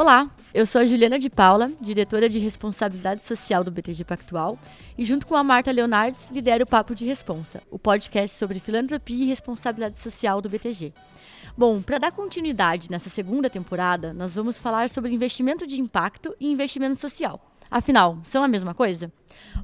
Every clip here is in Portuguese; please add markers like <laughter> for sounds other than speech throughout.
Olá, eu sou a Juliana de Paula, diretora de responsabilidade social do BTG Pactual, e junto com a Marta Leonardes lidero o Papo de Responsa, o podcast sobre filantropia e responsabilidade social do BTG. Bom, para dar continuidade nessa segunda temporada, nós vamos falar sobre investimento de impacto e investimento social. Afinal, são a mesma coisa?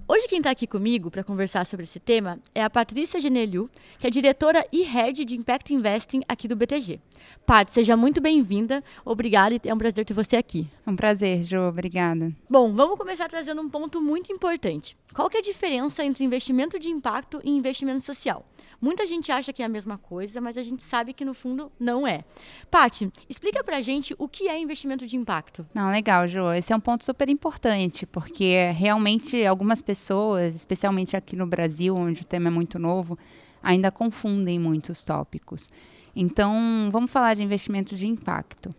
Hoje quem está aqui comigo para conversar sobre esse tema é a Patrícia Geneliu, que é diretora e head de Impact Investing aqui do BTG. Pat, seja muito bem-vinda. Obrigada e é um prazer ter você aqui. Um prazer, Jo. Obrigada. Bom, vamos começar trazendo um ponto muito importante. Qual que é a diferença entre investimento de impacto e investimento social? Muita gente acha que é a mesma coisa, mas a gente sabe que no fundo não é. Paty, explica pra gente o que é investimento de impacto. Não, legal, Jo. Esse é um ponto super importante, porque realmente algumas pessoas, especialmente aqui no Brasil, onde o tema é muito novo, ainda confundem muitos tópicos. Então, vamos falar de investimento de impacto.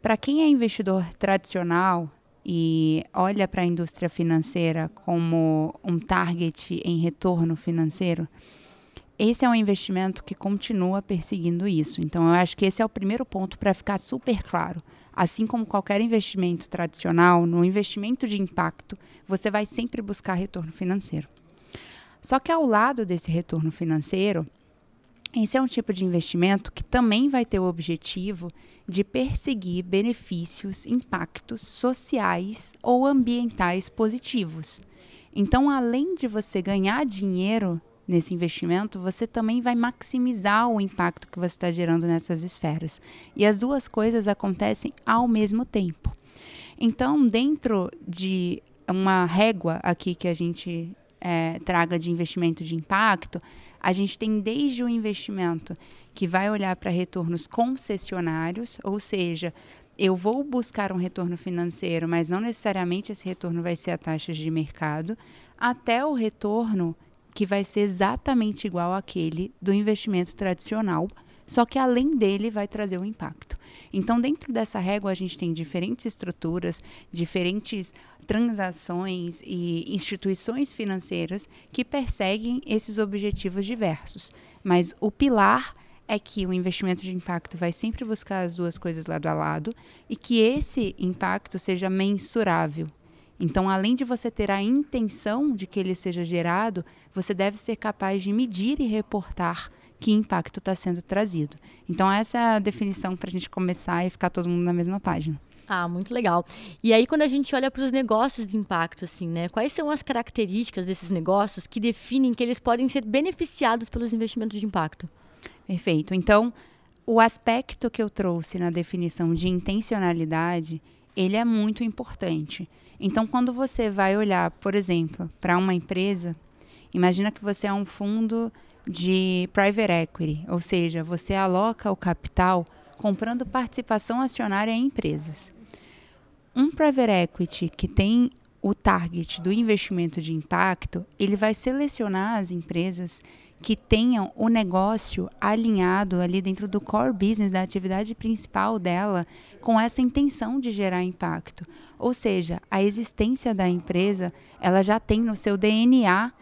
Para quem é investidor tradicional e olha para a indústria financeira como um target em retorno financeiro, esse é um investimento que continua perseguindo isso. Então, eu acho que esse é o primeiro ponto para ficar super claro. Assim como qualquer investimento tradicional, no investimento de impacto, você vai sempre buscar retorno financeiro. Só que ao lado desse retorno financeiro, esse é um tipo de investimento que também vai ter o objetivo de perseguir benefícios, impactos sociais ou ambientais positivos. Então, além de você ganhar dinheiro nesse investimento, você também vai maximizar o impacto que você está gerando nessas esferas. E as duas coisas acontecem ao mesmo tempo. Então, dentro de uma régua aqui que a gente é, traga de investimento de impacto, a gente tem desde o investimento que vai olhar para retornos concessionários, ou seja, eu vou buscar um retorno financeiro, mas não necessariamente esse retorno vai ser a taxas de mercado, até o retorno que vai ser exatamente igual àquele do investimento tradicional, só que além dele vai trazer um impacto. Então, dentro dessa régua, a gente tem diferentes estruturas, diferentes transações e instituições financeiras que perseguem esses objetivos diversos. Mas o pilar é que o investimento de impacto vai sempre buscar as duas coisas lado a lado e que esse impacto seja mensurável. Então, além de você ter a intenção de que ele seja gerado, você deve ser capaz de medir e reportar que impacto está sendo trazido. Então, essa é a definição para a gente começar e ficar todo mundo na mesma página. Ah, muito legal. E aí, quando a gente olha para os negócios de impacto, assim, né? Quais são as características desses negócios que definem que eles podem ser beneficiados pelos investimentos de impacto? Perfeito. Então, o aspecto que eu trouxe na definição de intencionalidade, ele é muito importante. Então, quando você vai olhar, por exemplo, para uma empresa, imagina que você é um fundo de private equity, ou seja, você aloca o capital comprando participação acionária em empresas. Um private equity que tem o target do investimento de impacto, ele vai selecionar as empresas que tenham o negócio alinhado ali dentro do core business, da atividade principal dela, com essa intenção de gerar impacto. Ou seja, a existência da empresa, ela já tem no seu DNA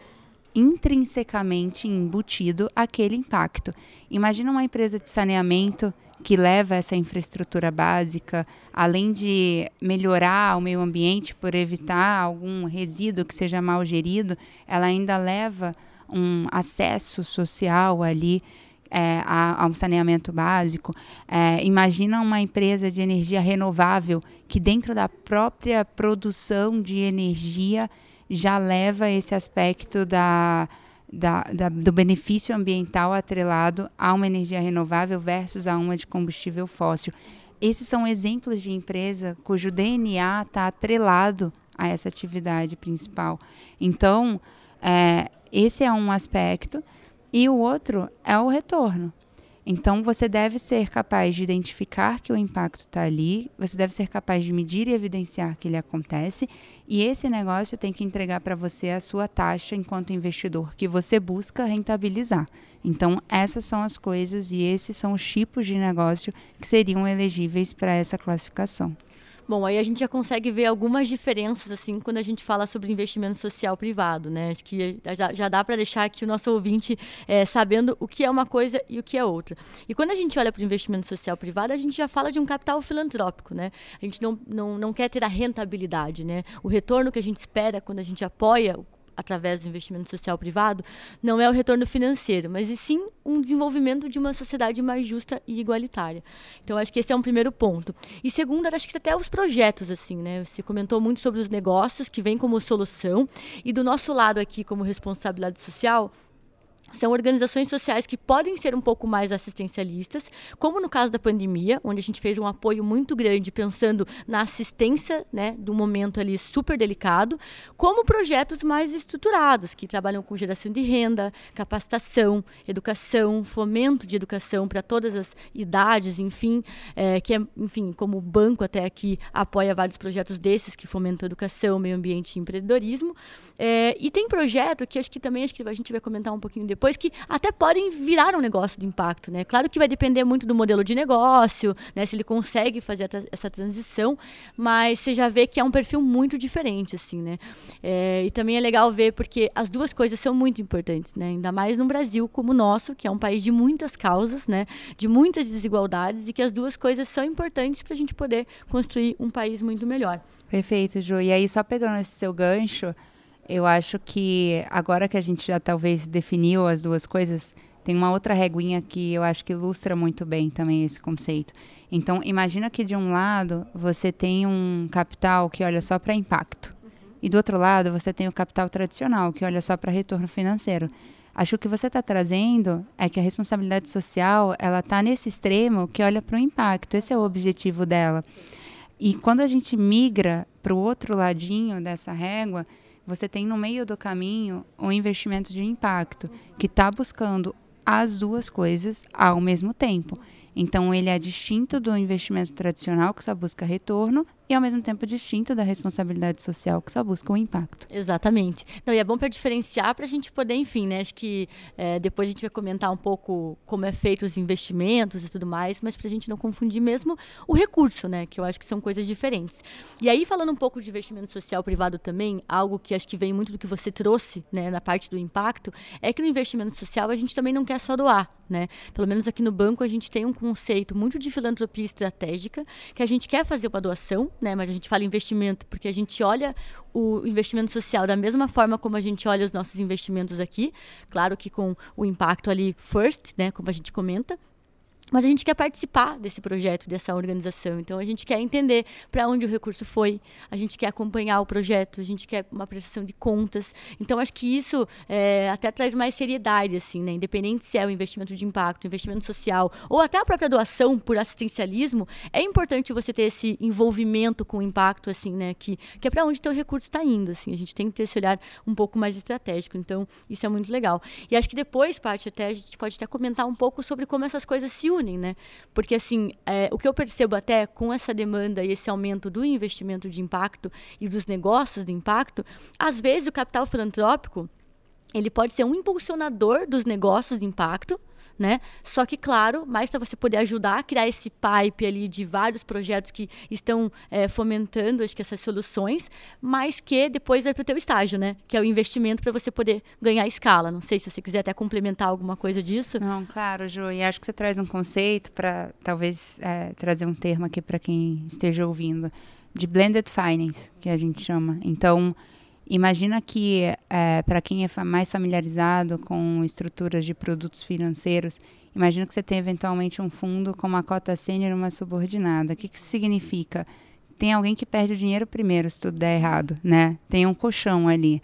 intrinsecamente embutido aquele impacto. Imagina uma empresa de saneamento que leva essa infraestrutura básica, além de melhorar o meio ambiente por evitar algum resíduo que seja mal gerido, ela ainda leva um acesso social ali é, a, a, um saneamento básico. É, imagina uma empresa de energia renovável que dentro da própria produção de energia já leva esse aspecto da, da, da, do benefício ambiental atrelado a uma energia renovável versus a uma de combustível fóssil. Esses são exemplos de empresa cujo DNA está atrelado a essa atividade principal. Então, é, esse é um aspecto. E o outro é o retorno. Então, você deve ser capaz de identificar que o impacto está ali, você deve ser capaz de medir e evidenciar que ele acontece, e esse negócio tem que entregar para você a sua taxa enquanto investidor que você busca rentabilizar. Então, essas são as coisas e esses são os tipos de negócio que seriam elegíveis para essa classificação. Bom, aí a gente já consegue ver algumas diferenças, assim, quando a gente fala sobre investimento social privado, né? Acho que já, já dá para deixar aqui o nosso ouvinte é, sabendo o que é uma coisa e o que é outra. E quando a gente olha para o investimento social privado, a gente já fala de um capital filantrópico, né? A gente não, não, não quer ter a rentabilidade, né? O retorno que a gente espera quando a gente apoia através do investimento social privado, não é o retorno financeiro, mas e sim um desenvolvimento de uma sociedade mais justa e igualitária. Então, acho que esse é um primeiro ponto. E segundo, acho que até os projetos, assim, né? Você comentou muito sobre os negócios que vêm como solução, e do nosso lado aqui, como responsabilidade social, são organizações sociais que podem ser um pouco mais assistencialistas, como no caso da pandemia, onde a gente fez um apoio muito grande pensando na assistência, né, do momento ali super delicado, como projetos mais estruturados, que trabalham com geração de renda, capacitação, educação, fomento de educação para todas as idades, enfim, é, que é, enfim, como o banco até aqui apoia vários projetos desses que fomentam educação, meio ambiente e empreendedorismo. É, e tem projeto que acho que também acho que a gente vai comentar um pouquinho depois que até podem virar um negócio de impacto, né? Claro que vai depender muito do modelo de negócio, né? Se ele consegue fazer essa transição, mas você já vê que é um perfil muito diferente, assim, né? É, e também é legal ver porque as duas coisas são muito importantes, né? Ainda mais no Brasil como o nosso, que é um país de muitas causas, né? De muitas desigualdades e que as duas coisas são importantes para a gente poder construir um país muito melhor. Perfeito, Ju. E aí, só pegando esse seu gancho, eu acho que agora que a gente já talvez definiu as duas coisas, tem uma outra reguinha que eu acho que ilustra muito bem também esse conceito. Então, imagina que de um lado você tem um capital que olha só para impacto. E do outro lado você tem o capital tradicional, que olha só para retorno financeiro. Acho que o que você está trazendo é que a responsabilidade social ela está nesse extremo que olha para o impacto. Esse é o objetivo dela. E quando a gente migra para o outro ladinho dessa régua, você tem no meio do caminho um investimento de impacto que está buscando as duas coisas ao mesmo tempo. Então, ele é distinto do investimento tradicional, que só busca retorno, e ao mesmo tempo distinto da responsabilidade social, que só busca o impacto. Exatamente. Não, e é bom para diferenciar para a gente poder, enfim, né? Acho que é, depois a gente vai comentar um pouco como é feito os investimentos e tudo mais, mas para a gente não confundir mesmo o recurso, né? Que eu acho que são coisas diferentes. E aí, falando um pouco de investimento social privado também, algo que acho que vem muito do que você trouxe, né, na parte do impacto, é que no investimento social a gente também não quer só doar, né? Pelo menos aqui no banco a gente tem um conceito muito de filantropia estratégica, que a gente quer fazer uma doação, né? Mas a gente fala investimento porque a gente olha o investimento social da mesma forma como a gente olha os nossos investimentos aqui, claro que com o impacto ali first, né? Como a gente comenta, mas a gente quer participar desse projeto, dessa organização. Então, a gente quer entender para onde o recurso foi, a gente quer acompanhar o projeto, a gente quer uma prestação de contas. Então, acho que isso é, até traz mais seriedade, assim, né? Independente se é o investimento de impacto, investimento social, ou até a própria doação por assistencialismo, é importante você ter esse envolvimento com o impacto, assim, né? Que, que é para onde o recurso está indo, assim. A gente tem que ter esse olhar um pouco mais estratégico. Então, isso é muito legal. E acho que depois, parte até a gente pode até comentar um pouco sobre como essas coisas se unem, né? Porque, assim, é, o que eu percebo até com essa demanda e esse aumento do investimento de impacto e dos negócios de impacto, às vezes o capital filantrópico ele pode ser um impulsionador dos negócios de impacto, né? Só que, claro, mais para você poder ajudar a criar esse pipe ali de vários projetos que estão é, fomentando, acho que essas soluções, mas que depois vai para o teu estágio, né? Que é o investimento para você poder ganhar escala. Não sei se você quiser até complementar alguma coisa disso. Não, claro, Ju. E acho que você traz um conceito para talvez é, trazer um termo aqui para quem esteja ouvindo de blended finance, que a gente chama. Então, Imagina que, é, para quem é mais familiarizado com estruturas de produtos financeiros, imagina que você tem eventualmente um fundo com uma cota sênior e uma subordinada. O que, que isso significa? Tem alguém que perde o dinheiro primeiro se tudo der errado, né? Tem um colchão ali.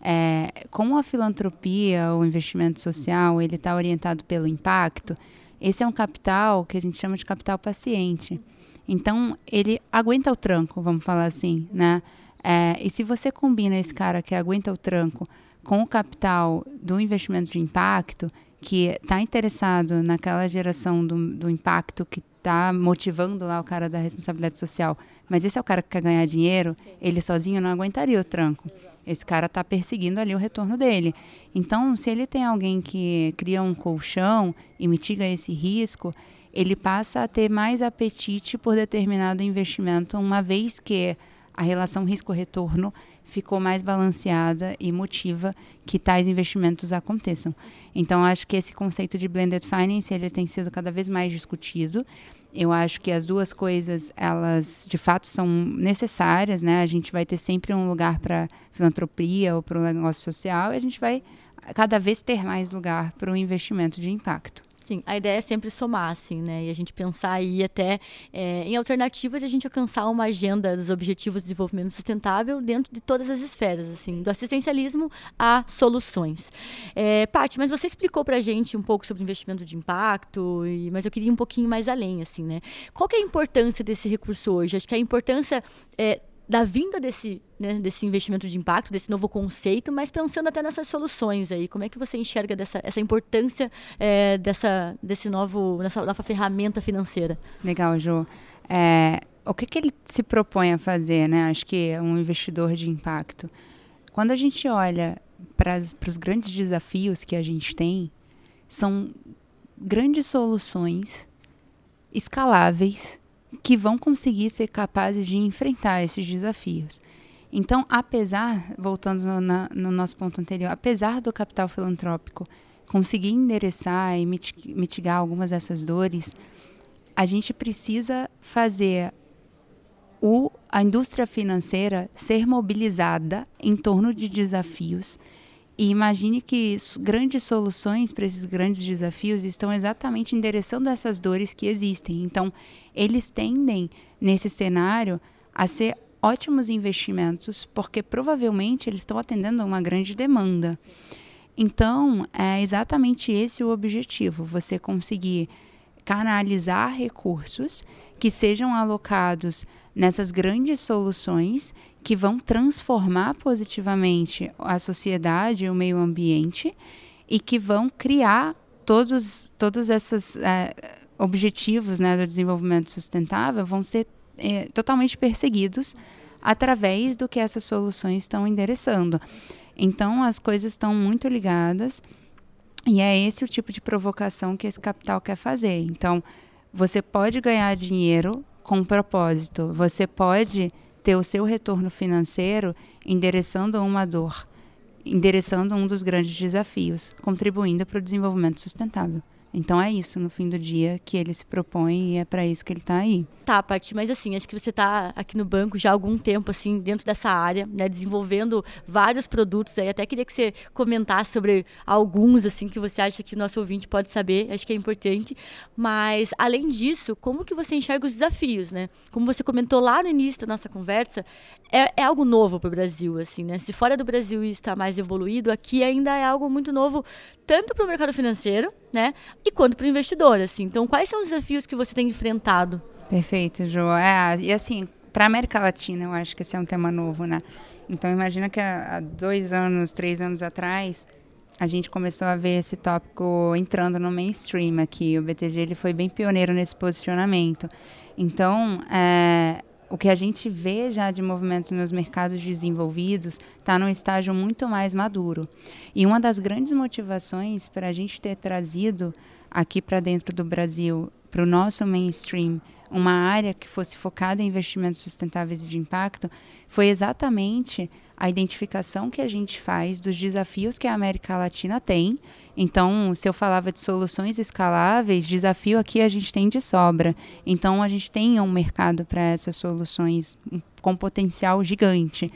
É, como a filantropia, o investimento social, ele está orientado pelo impacto, esse é um capital que a gente chama de capital paciente. Então, ele aguenta o tranco, vamos falar assim, né? É, e se você combina esse cara que aguenta o tranco com o capital do investimento de impacto, que está interessado naquela geração do, do impacto que está motivando lá o cara da responsabilidade social, mas esse é o cara que quer ganhar dinheiro, ele sozinho não aguentaria o tranco. Esse cara está perseguindo ali o retorno dele. Então, se ele tem alguém que cria um colchão e mitiga esse risco, ele passa a ter mais apetite por determinado investimento, uma vez que a relação risco-retorno ficou mais balanceada e motiva que tais investimentos aconteçam. Então, acho que esse conceito de blended finance ele tem sido cada vez mais discutido. Eu acho que as duas coisas, elas de fato são necessárias, né? A gente vai ter sempre um lugar para filantropia ou para o negócio social e a gente vai cada vez ter mais lugar para o investimento de impacto. Sim, a ideia é sempre somar, assim, né? E a gente pensar aí até é, em alternativas de a gente alcançar uma agenda dos Objetivos de Desenvolvimento Sustentável dentro de todas as esferas, assim, do assistencialismo a soluções. É, Paty, mas você explicou para a gente um pouco sobre investimento de impacto, e, mas eu queria ir um pouquinho mais além, assim, né? Qual que é a importância desse recurso hoje? Acho que a importância é da vinda desse, né, desse investimento de impacto, desse novo conceito, mas pensando até nessas soluções aí, como é que você enxerga dessa, essa importância é, dessa, desse novo, nessa nova ferramenta financeira? Legal, Ju. É, o que, que ele se propõe a fazer, né? Acho que é um investidor de impacto. Quando a gente olha para os grandes desafios que a gente tem, são grandes soluções escaláveis que vão conseguir ser capazes de enfrentar esses desafios. Então, apesar, voltando no, na, no nosso ponto anterior, apesar do capital filantrópico conseguir endereçar e mitigar algumas dessas dores, a gente precisa fazer o, a indústria financeira ser mobilizada em torno de desafios e imagine que grandes soluções para esses grandes desafios estão exatamente endereçando essas dores que existem. Então, eles tendem, nesse cenário, a ser ótimos investimentos, porque provavelmente eles estão atendendo a uma grande demanda. Então, é exatamente esse o objetivo: você conseguir canalizar recursos que sejam alocados nessas grandes soluções que vão transformar positivamente a sociedade o meio ambiente e que vão criar todos todos esses é, objetivos né, do desenvolvimento sustentável vão ser é, totalmente perseguidos através do que essas soluções estão endereçando. Então as coisas estão muito ligadas e é esse o tipo de provocação que esse capital quer fazer. Então você pode ganhar dinheiro com propósito. Você pode ter o seu retorno financeiro endereçando uma dor, endereçando um dos grandes desafios, contribuindo para o desenvolvimento sustentável. Então é isso, no fim do dia, que ele se propõe e é para isso que ele está aí. Tá, Paty, mas assim, acho que você está aqui no banco já há algum tempo, assim, dentro dessa área, né, desenvolvendo vários produtos aí. Até queria que você comentasse sobre alguns, assim, que você acha que o nosso ouvinte pode saber, acho que é importante. Mas, além disso, como que você enxerga os desafios, né? Como você comentou lá no início da nossa conversa, é, é algo novo para o Brasil, assim, né? Se fora do Brasil isso está mais evoluído, aqui ainda é algo muito novo, tanto para o mercado financeiro, né? E quanto para o investidor, assim. Então, quais são os desafios que você tem enfrentado? Perfeito, Jo. É, e assim, para a América Latina, eu acho que esse é um tema novo, né? Então, imagina que há dois anos, três anos atrás, a gente começou a ver esse tópico entrando no mainstream aqui. O BTG ele foi bem pioneiro nesse posicionamento. Então, é, o que a gente vê já de movimento nos mercados desenvolvidos está num estágio muito mais maduro. E uma das grandes motivações para a gente ter trazido aqui para dentro do Brasil, para o nosso mainstream, uma área que fosse focada em investimentos sustentáveis e de impacto, foi exatamente a identificação que a gente faz dos desafios que a América Latina tem. Então, se eu falava de soluções escaláveis, desafio aqui a gente tem de sobra. Então, a gente tem um mercado para essas soluções com potencial gigante.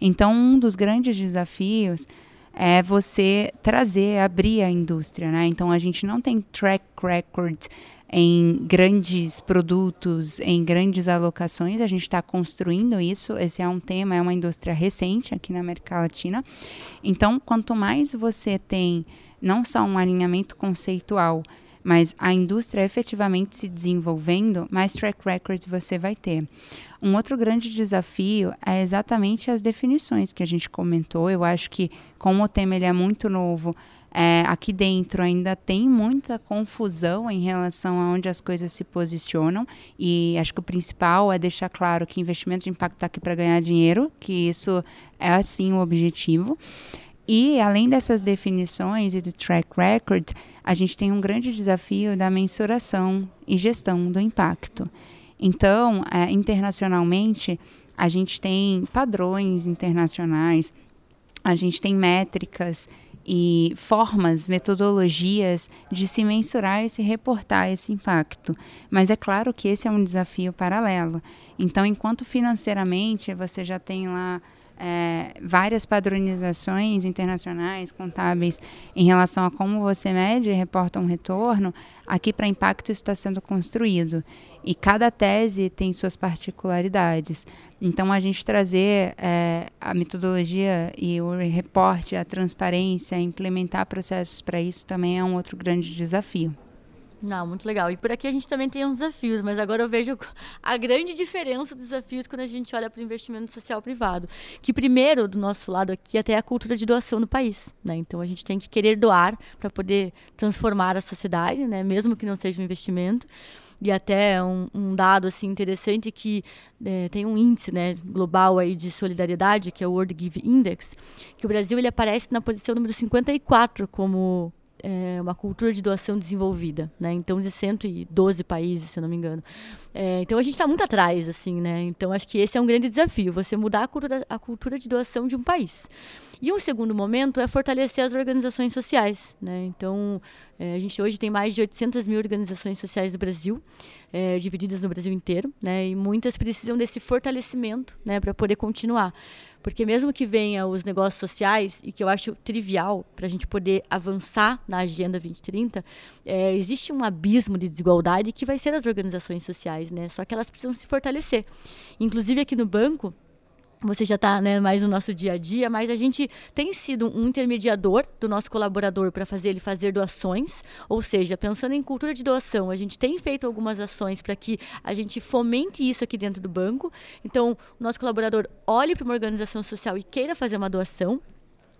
Então, um dos grandes desafios é você trazer, abrir a indústria, né? Então a gente não tem track record em grandes produtos, em grandes alocações. A gente está construindo isso. Esse é um tema, é uma indústria recente aqui na América Latina. Então, quanto mais você tem não só um alinhamento conceitual, mas a indústria efetivamente se desenvolvendo, mais track record você vai ter. Um outro grande desafio é exatamente as definições que a gente comentou. Eu acho que, como o tema ele é muito novo, é, aqui dentro ainda tem muita confusão em relação a onde as coisas se posicionam e acho que o principal é deixar claro que investimento de impacto está aqui para ganhar dinheiro, que isso é assim o objetivo. E, além dessas definições e do track record, a gente tem um grande desafio da mensuração e gestão do impacto. Então, é, internacionalmente, a gente tem padrões internacionais, a gente tem métricas e formas, metodologias de se mensurar e se reportar esse impacto. Mas é claro que esse é um desafio paralelo. Então, enquanto financeiramente você já tem lá é, várias padronizações internacionais, contábeis, em relação a como você mede e reporta um retorno, aqui para impacto está sendo construído. E cada tese tem suas particularidades. Então, a gente trazer é, a metodologia e o reporte, a transparência, implementar processos para isso também é um outro grande desafio. Não, muito legal. E por aqui a gente também tem uns desafios, mas agora eu vejo <laughs> a grande diferença dos desafios quando a gente olha para o investimento social privado. Que primeiro, do nosso lado aqui, até a cultura de doação no país. Né? Então a gente tem que querer doar para poder transformar a sociedade, né? mesmo que não seja um investimento. E até um, um dado assim interessante que é, tem um índice né, global aí de solidariedade, que é o World Give Index, que o Brasil ele aparece na posição número 54 como é, uma cultura de doação desenvolvida, né? Então, de 112 países, se eu não me engano. É, então, a gente está muito atrás, assim, né? Então, acho que esse é um grande desafio, você mudar a cultura, a cultura de doação de um país. E um segundo momento é fortalecer as organizações sociais, né? Então, é, a gente hoje tem mais de 800 mil organizações sociais no Brasil, é, divididas no Brasil inteiro, né? E muitas precisam desse fortalecimento, né, para poder continuar. Porque mesmo que venha os negócios sociais, e que eu acho trivial para a gente poder avançar na Agenda 2030, é, existe um abismo de desigualdade que vai ser as organizações sociais, né? Só que elas precisam se fortalecer. Inclusive aqui no banco, você já está né, mais no nosso dia a dia, mas a gente tem sido um intermediador do nosso colaborador para fazer ele fazer doações, ou seja, pensando em cultura de doação, a gente tem feito algumas ações para que a gente fomente isso aqui dentro do banco. Então, o nosso colaborador olhe para uma organização social e queira fazer uma doação,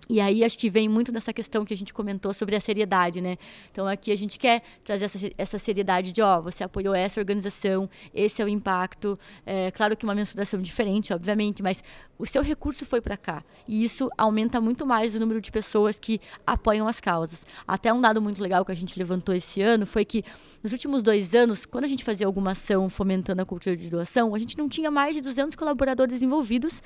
e aí acho que vem muito nessa questão que a gente comentou sobre a seriedade, né? Então aqui a gente quer trazer essa, essa seriedade de, ó, você apoiou essa organização, esse é o impacto. É, claro que uma mensuração diferente, obviamente, mas o seu recurso foi para cá. E isso aumenta muito mais o número de pessoas que apoiam as causas. Até um dado muito legal que a gente levantou esse ano foi que nos últimos dois anos, quando a gente fazia alguma ação fomentando a cultura de doação, a gente não tinha mais de 200 colaboradores envolvidos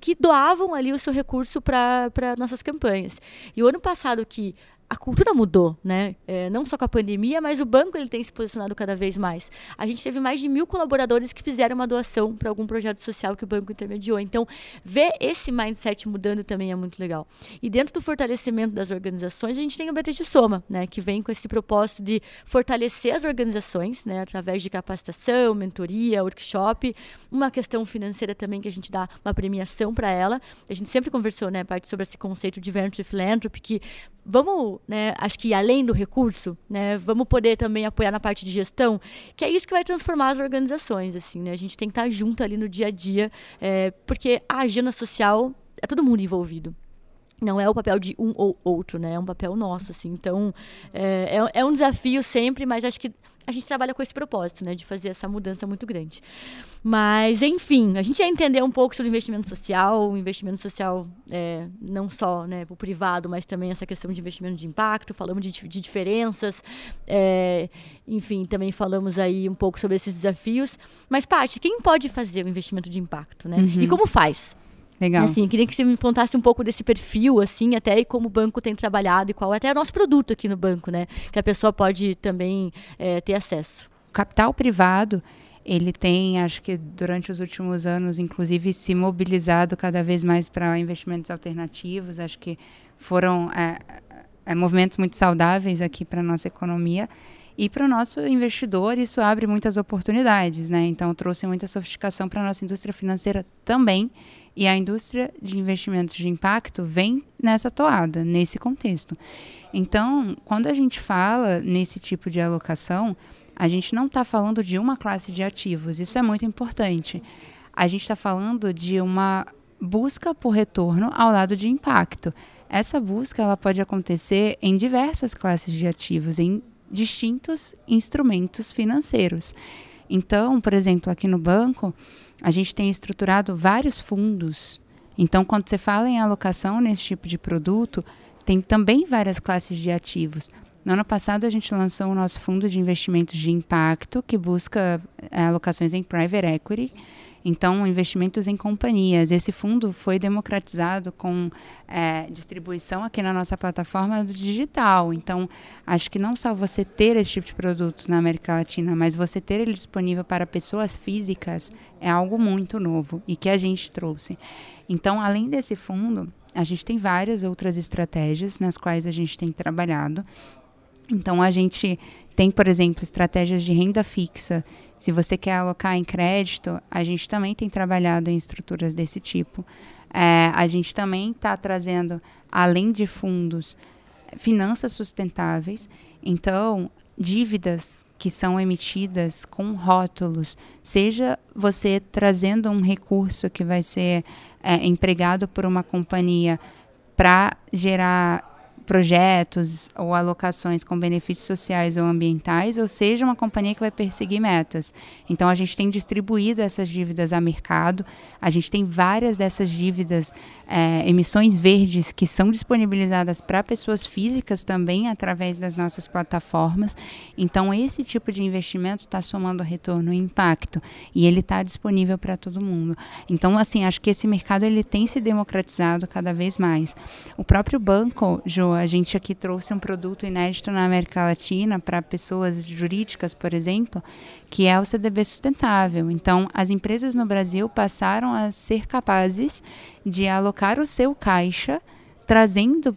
que doavam ali o seu recurso para nossas campanhas. E o ano passado que a cultura mudou, né? É, não só com a pandemia, mas o banco ele tem se posicionado cada vez mais. A gente teve mais de mil colaboradores que fizeram uma doação para algum projeto social que o banco intermediou. Então, ver esse mindset mudando também é muito legal. E dentro do fortalecimento das organizações, a gente tem o BTG Soma, né? Que vem com esse propósito de fortalecer as organizações, né? Através de capacitação, mentoria, workshop, uma questão financeira também que a gente dá uma premiação para ela. A gente sempre conversou, né, parte sobre esse conceito de venture philanthropy que vamos, né, acho que além do recurso, né, vamos poder também apoiar na parte de gestão, que é isso que vai transformar as organizações, assim, né, a gente tem que estar junto ali no dia a dia, é, porque a agenda social é todo mundo envolvido não é o papel de um ou outro, né? É um papel nosso, assim. Então, é, é, é, um desafio sempre, mas acho que a gente trabalha com esse propósito, né? De fazer essa mudança muito grande. Mas, enfim, a gente ia entender um pouco sobre investimento social, o investimento social é, não só né, o privado, mas também essa questão de investimento de impacto, falamos de, de diferenças, é, enfim, também falamos aí um pouco sobre esses desafios. Mas, Paty, quem pode fazer o investimento de impacto, né? Uhum. E como faz? Legal. Assim, queria que você me contasse um pouco desse perfil, assim, até e como o banco tem trabalhado e qual até é o nosso produto aqui no banco, né? Que a pessoa pode também é, ter acesso. O capital privado, ele tem, acho que durante os últimos anos, inclusive, se mobilizado cada vez mais para investimentos alternativos. Acho que foram é, é, movimentos muito saudáveis aqui para a nossa economia. E para o nosso investidor, isso abre muitas oportunidades, né? Então, trouxe muita sofisticação para a nossa indústria financeira também e a indústria de investimentos de impacto vem nessa toada, nesse contexto. Então, quando a gente fala nesse tipo de alocação, a gente não está falando de uma classe de ativos, isso é muito importante. A gente está falando de uma busca por retorno ao lado de impacto. Essa busca ela pode acontecer em diversas classes de ativos, em distintos instrumentos financeiros. Então, por exemplo, aqui no banco, a gente tem estruturado vários fundos Então, quando você fala em alocação nesse tipo de produto, tem também várias classes de ativos. No ano passado, a gente lançou o nosso fundo de investimentos de impacto, que busca é, alocações em private equity. Então, investimentos em companhias. Esse fundo foi democratizado com é, distribuição aqui na nossa plataforma do digital. Então, acho que não só você ter esse tipo de produto na América Latina, mas você ter ele disponível para pessoas físicas é algo muito novo e que a gente trouxe. Então, além desse fundo, a gente tem várias outras estratégias nas quais a gente tem trabalhado. Então, a gente tem, por exemplo, estratégias de renda fixa. Se você quer alocar em crédito, a gente também tem trabalhado em estruturas desse tipo. É, a gente também está trazendo, além de fundos, finanças sustentáveis. Então, dívidas que são emitidas com rótulos, seja você trazendo um recurso que vai ser é, empregado por uma companhia para gerar projetos ou alocações com benefícios sociais ou ambientais, ou seja, uma companhia que vai perseguir metas. Então, a gente tem distribuído essas dívidas a mercado, a gente tem várias dessas dívidas, é, emissões verdes, que são disponibilizadas para pessoas físicas também através das nossas plataformas. Então, esse tipo de investimento está somando retorno e impacto, e ele está disponível para todo mundo. Então, assim, acho que esse mercado ele tem se democratizado cada vez mais. O próprio banco, A gente aqui trouxe um produto inédito na América Latina para pessoas jurídicas, por exemplo, que é o CDB sustentável. Então, as empresas no Brasil passaram a ser capazes de alocar o seu caixa, trazendo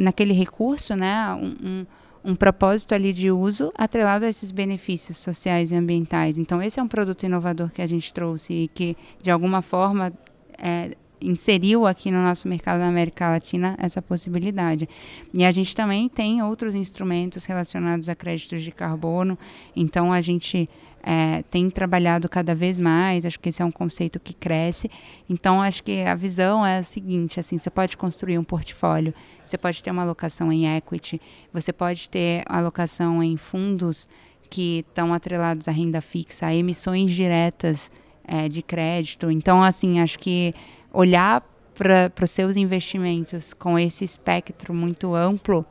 naquele recurso, né, um, um um propósito ali de uso atrelado a esses benefícios sociais e ambientais. Então, esse é um produto inovador que a gente trouxe e que, de alguma forma, é, inseriu aqui no nosso mercado da América Latina essa possibilidade. E a gente também tem outros instrumentos relacionados a créditos de carbono, então a gente é, tem trabalhado cada vez mais, acho que esse é um conceito que cresce. Então, acho que a visão é a seguinte: assim, você pode construir um portfólio, você pode ter uma alocação em equity, você pode ter alocação em fundos que estão atrelados à renda fixa, a emissões diretas é, de crédito. Então, assim, acho que olhar para os seus investimentos com esse espectro muito amplo,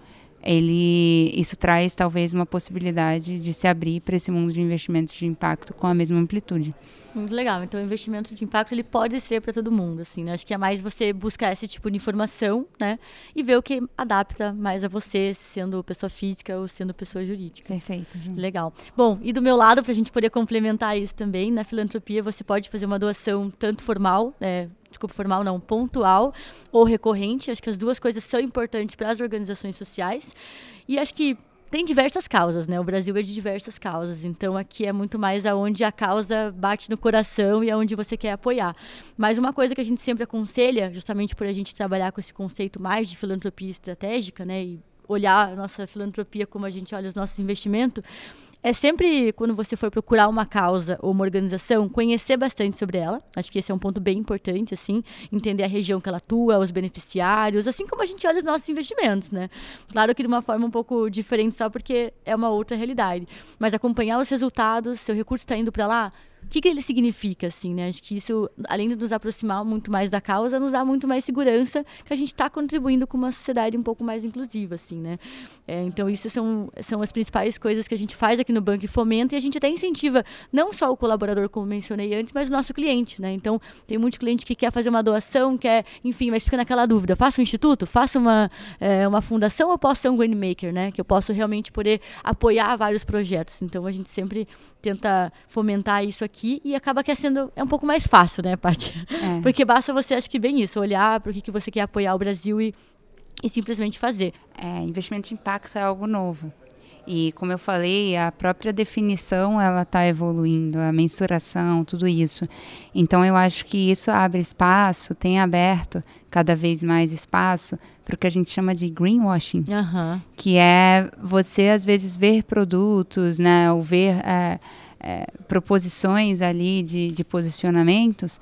ele isso traz talvez uma possibilidade de se abrir para esse mundo de investimentos de impacto com a mesma amplitude. Muito legal. Então, o investimento de impacto ele pode ser para todo mundo, assim, né? Acho que é mais você buscar esse tipo de informação, né? E ver o que adapta mais a você, sendo pessoa física ou sendo pessoa jurídica. Perfeito. Legal. Bom, e do meu lado, para a gente poder complementar isso também, na filantropia você pode fazer uma doação tanto formal, né? Desculpa, formal não, pontual ou recorrente. Acho que as duas coisas são importantes para as organizações sociais. E acho que tem diversas causas, né? O Brasil é de diversas causas, então aqui é muito mais aonde a causa bate no coração e aonde você quer apoiar. Mas uma coisa que a gente sempre aconselha, justamente por a gente trabalhar com esse conceito mais de filantropia estratégica, né? E olhar a nossa filantropia como a gente olha os nossos investimentos, é sempre, quando você for procurar uma causa ou uma organização, conhecer bastante sobre ela. Acho que esse é um ponto bem importante, assim, entender a região que ela atua, os beneficiários, assim como a gente olha os nossos investimentos, né? Claro que de uma forma um pouco diferente, só porque é uma outra realidade. Mas acompanhar os resultados, seu recurso está indo para lá, que, que ele significa, assim, né? Acho que isso, além de nos aproximar muito mais da causa, nos dá muito mais segurança que a gente está contribuindo com uma sociedade um pouco mais inclusiva, assim, né? É, então, isso são, são as principais coisas que a gente faz aqui no banco e fomenta, e a gente até incentiva não só o colaborador, como mencionei antes, mas o nosso cliente, né? Então, tem muito cliente que quer fazer uma doação, quer, enfim, mas fica naquela dúvida, faça um instituto, faça uma, é, uma fundação ou posso ser um greenmaker, né? Que eu posso realmente poder apoiar vários projetos. Então, a gente sempre tenta fomentar isso aqui aqui e acaba que é sendo é um pouco mais fácil, né, Paty? É. <laughs> Porque basta você, acho que bem isso, olhar para o que, que você quer apoiar o Brasil e, e simplesmente fazer. É, investimento de impacto é algo novo. E como eu falei, a própria definição ela está evoluindo, a mensuração, tudo isso. Então eu acho que isso abre espaço, tem aberto cada vez mais espaço para o que a gente chama de greenwashing, uhum. que é você às vezes ver produtos, né, ou ver é, é, proposições ali de, de posicionamentos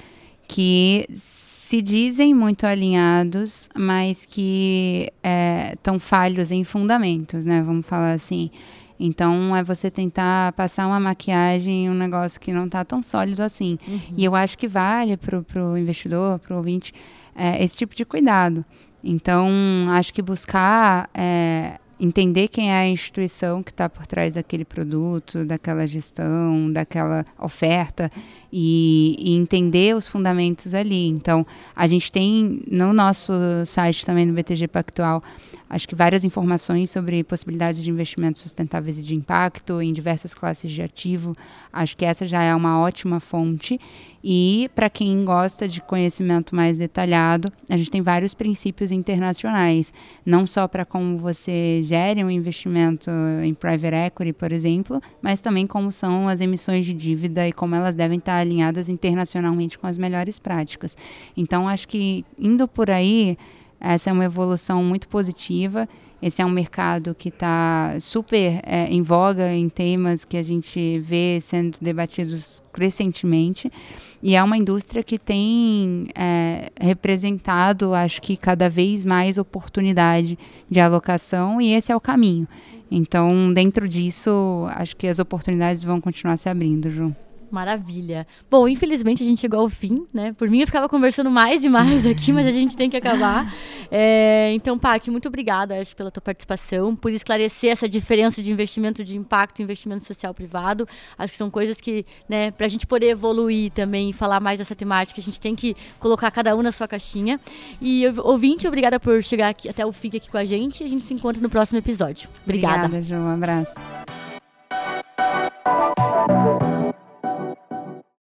que se dizem muito alinhados, mas que estão é, falhos em fundamentos, né? Vamos falar assim. Então, é você tentar passar uma maquiagem em um negócio que não está tão sólido assim. Uhum. E eu acho que vale para o investidor, para o ouvinte, é, esse tipo de cuidado. Então, acho que buscar é, entender quem é a instituição que está por trás daquele produto, daquela gestão, daquela oferta e, e, entender os fundamentos ali. Então, a gente tem no nosso site também do BTG Pactual, acho que várias informações sobre possibilidades de investimentos sustentáveis e de impacto em diversas classes de ativo. Acho que essa já é uma ótima fonte. E para quem gosta de conhecimento mais detalhado, a gente tem vários princípios internacionais, não só para como você gere um investimento em private equity, por exemplo, mas também como são as emissões de dívida e como elas devem estar alinhadas internacionalmente com as melhores práticas. Então, acho que indo por aí, essa é uma evolução muito positiva. Esse é um mercado que está super é, em voga em temas que a gente vê sendo debatidos crescentemente. E é uma indústria que tem é, representado, acho que cada vez mais oportunidade de alocação, e esse é o caminho. Então, dentro disso, acho que as oportunidades vão continuar se abrindo, Ju. Maravilha. Bom, infelizmente a gente chegou ao fim, né? Por mim eu ficava conversando mais e mais <laughs> aqui, mas a gente tem que acabar. É, então, Paty, muito obrigada acho, pela tua participação, por esclarecer essa diferença de investimento de impacto e investimento social privado. Acho que são coisas que, né, para a gente poder evoluir também e falar mais dessa temática, a gente tem que colocar cada um na sua caixinha. E ouvinte, obrigada por chegar aqui, até o fim aqui com a gente. A gente se encontra no próximo episódio. Obrigada. Obrigada, João. Um abraço.